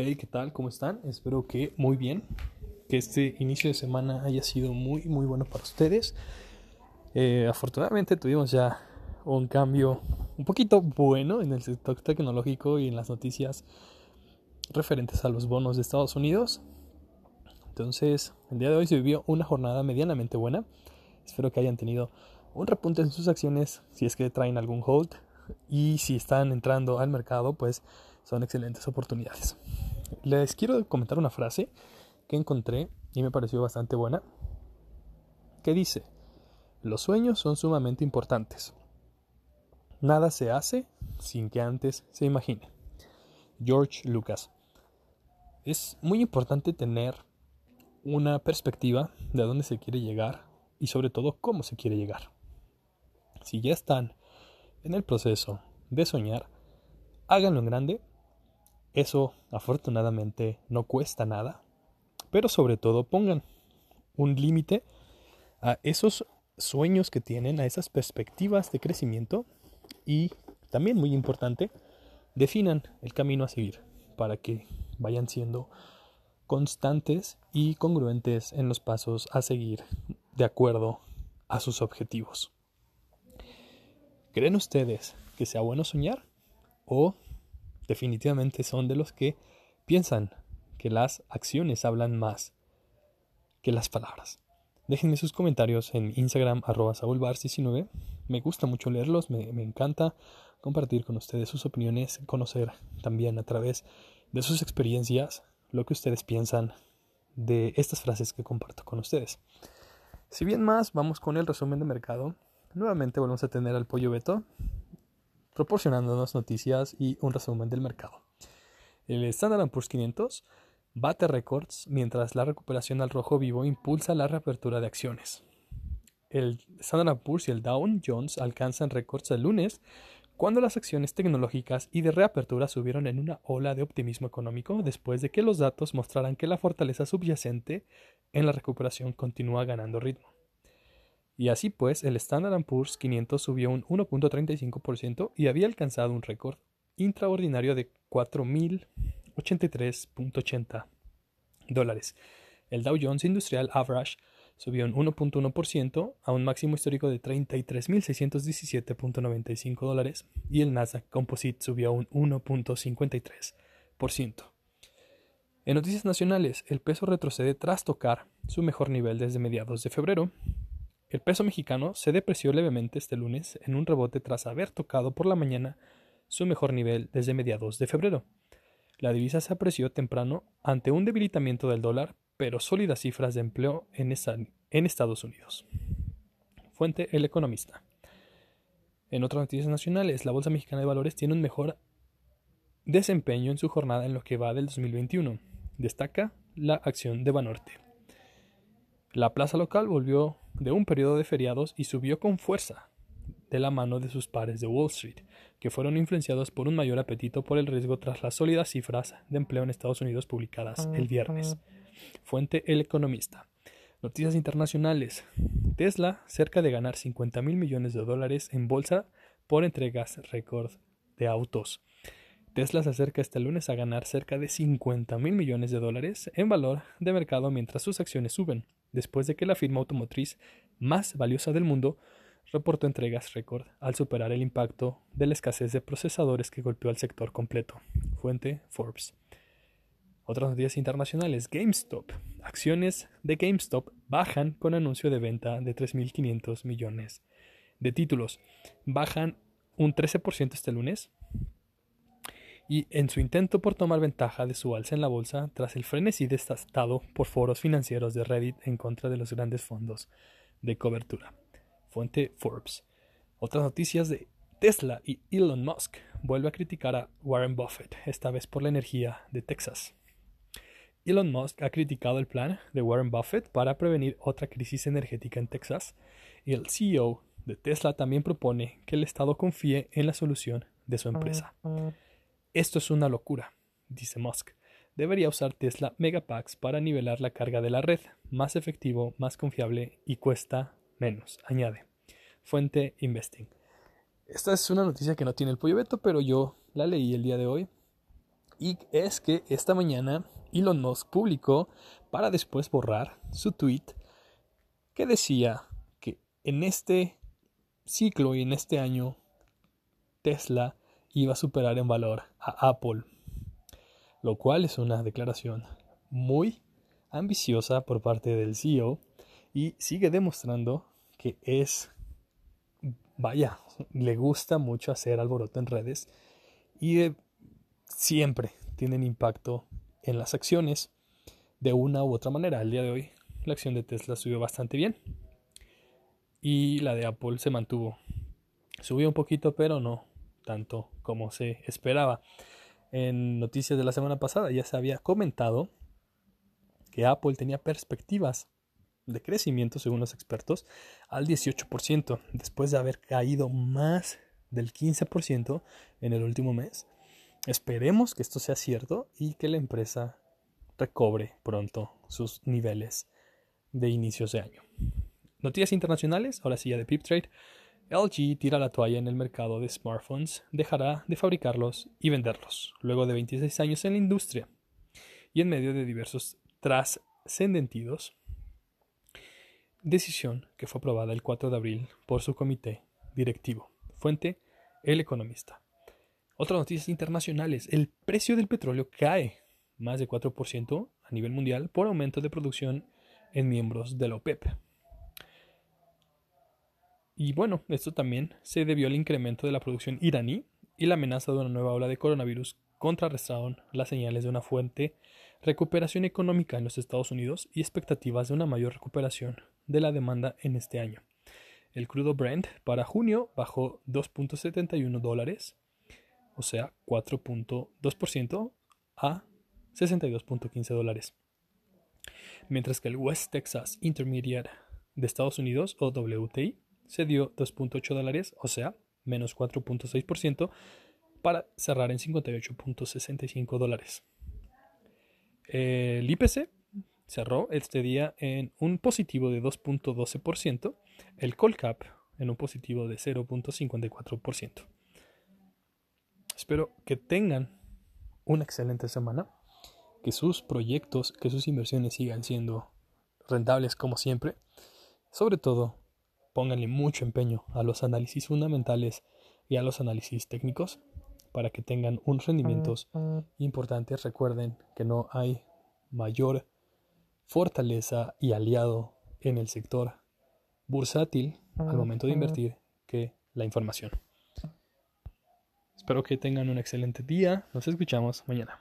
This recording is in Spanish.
Hey, ¿qué tal? ¿Cómo están? Espero que muy bien. Que este inicio de semana haya sido muy, muy bueno para ustedes. Eh, afortunadamente tuvimos ya un cambio un poquito bueno en el sector tecnológico y en las noticias referentes a los bonos de Estados Unidos. Entonces, el día de hoy se vivió una jornada medianamente buena. Espero que hayan tenido un repunte en sus acciones si es que traen algún hold y si están entrando al mercado, pues son excelentes oportunidades. Les quiero comentar una frase que encontré y me pareció bastante buena, que dice, los sueños son sumamente importantes. Nada se hace sin que antes se imagine. George Lucas. Es muy importante tener una perspectiva de a dónde se quiere llegar y sobre todo cómo se quiere llegar. Si ya están en el proceso de soñar, háganlo en grande. Eso afortunadamente no cuesta nada, pero sobre todo pongan un límite a esos sueños que tienen, a esas perspectivas de crecimiento y también muy importante, definan el camino a seguir para que vayan siendo constantes y congruentes en los pasos a seguir de acuerdo a sus objetivos. ¿Creen ustedes que sea bueno soñar? ¿O definitivamente son de los que piensan que las acciones hablan más que las palabras? Déjenme sus comentarios en Instagram arroba 19 Me gusta mucho leerlos, me, me encanta compartir con ustedes sus opiniones, conocer también a través de sus experiencias lo que ustedes piensan de estas frases que comparto con ustedes. Si bien más, vamos con el resumen de mercado nuevamente volvemos a tener al pollo Beto proporcionándonos noticias y un resumen del mercado. El Standard Poor's 500 bate récords mientras la recuperación al rojo vivo impulsa la reapertura de acciones. El Standard Poor's y el Dow Jones alcanzan récords el lunes cuando las acciones tecnológicas y de reapertura subieron en una ola de optimismo económico después de que los datos mostraran que la fortaleza subyacente en la recuperación continúa ganando ritmo. Y así pues, el Standard Poor's 500 subió un 1.35% y había alcanzado un récord intraordinario de 4.083.80 dólares. El Dow Jones Industrial Average subió un 1.1% a un máximo histórico de 33.617.95 dólares y el Nasdaq Composite subió un 1.53%. En noticias nacionales, el peso retrocede tras tocar su mejor nivel desde mediados de febrero el peso mexicano se depreció levemente este lunes en un rebote tras haber tocado por la mañana su mejor nivel desde mediados de febrero. La divisa se apreció temprano ante un debilitamiento del dólar, pero sólidas cifras de empleo en, Estados Unidos. Fuente El Economista. En otras noticias nacionales, la Bolsa Mexicana de Valores tiene un mejor desempeño en su jornada en lo que va del 2021. Destaca la acción de Banorte. La plaza local volvió de un periodo de feriados y subió con fuerza de la mano de sus pares de Wall Street, que fueron influenciados por un mayor apetito por el riesgo tras las sólidas cifras de empleo en Estados Unidos publicadas el viernes. Fuente El Economista. Noticias internacionales. Tesla cerca de ganar 50 mil millones de dólares en bolsa por entregas récord de autos. Tesla se acerca este lunes a ganar cerca de 50 mil millones de dólares en valor de mercado mientras sus acciones suben después de que la firma automotriz más valiosa del mundo reportó entregas récord al superar el impacto de la escasez de procesadores que golpeó al sector completo. Fuente Forbes. Otras noticias internacionales. GameStop. Acciones de GameStop bajan con anuncio de venta de 3.500 millones de títulos. Bajan un 13% este lunes y en su intento por tomar ventaja de su alza en la bolsa tras el frenesí desatado por foros financieros de Reddit en contra de los grandes fondos de cobertura. Fuente Forbes. Otras noticias de Tesla y Elon Musk vuelve a criticar a Warren Buffett, esta vez por la energía de Texas. Elon Musk ha criticado el plan de Warren Buffett para prevenir otra crisis energética en Texas y el CEO de Tesla también propone que el Estado confíe en la solución de su empresa. Esto es una locura, dice Musk. Debería usar Tesla Megapacks para nivelar la carga de la red, más efectivo, más confiable y cuesta menos, añade. Fuente Investing. Esta es una noticia que no tiene el pollo veto, pero yo la leí el día de hoy Y es que esta mañana Elon Musk publicó para después borrar su tweet que decía que en este ciclo y en este año Tesla iba a superar en valor a Apple, lo cual es una declaración muy ambiciosa por parte del CEO y sigue demostrando que es, vaya, le gusta mucho hacer alboroto en redes y siempre tienen impacto en las acciones de una u otra manera. El día de hoy la acción de Tesla subió bastante bien y la de Apple se mantuvo. Subió un poquito, pero no tanto como se esperaba. En noticias de la semana pasada ya se había comentado que Apple tenía perspectivas de crecimiento, según los expertos, al 18%, después de haber caído más del 15% en el último mes. Esperemos que esto sea cierto y que la empresa recobre pronto sus niveles de inicios de año. Noticias internacionales, ahora sí ya de PipTrade. LG tira la toalla en el mercado de smartphones, dejará de fabricarlos y venderlos, luego de 26 años en la industria y en medio de diversos trascendentidos decisión que fue aprobada el 4 de abril por su comité directivo. Fuente, El Economista. Otras noticias internacionales. El precio del petróleo cae más de 4% a nivel mundial por aumento de producción en miembros de la OPEP. Y bueno, esto también se debió al incremento de la producción iraní y la amenaza de una nueva ola de coronavirus contrarrestaron las señales de una fuerte recuperación económica en los Estados Unidos y expectativas de una mayor recuperación de la demanda en este año. El crudo Brent para junio bajó 2.71 dólares, o sea, 4.2% a 62.15 dólares. Mientras que el West Texas Intermediate de Estados Unidos, o WTI, se dio 2.8 dólares, o sea, menos 4.6%, para cerrar en 58.65 dólares. El IPC cerró este día en un positivo de 2.12%, el Colcap en un positivo de 0.54%. Espero que tengan una excelente semana, que sus proyectos, que sus inversiones sigan siendo rentables como siempre. Sobre todo, pónganle mucho empeño a los análisis fundamentales y a los análisis técnicos para que tengan unos rendimientos importantes. Recuerden que no hay mayor fortaleza y aliado en el sector bursátil al momento de invertir que la información. Espero que tengan un excelente día. Nos escuchamos mañana.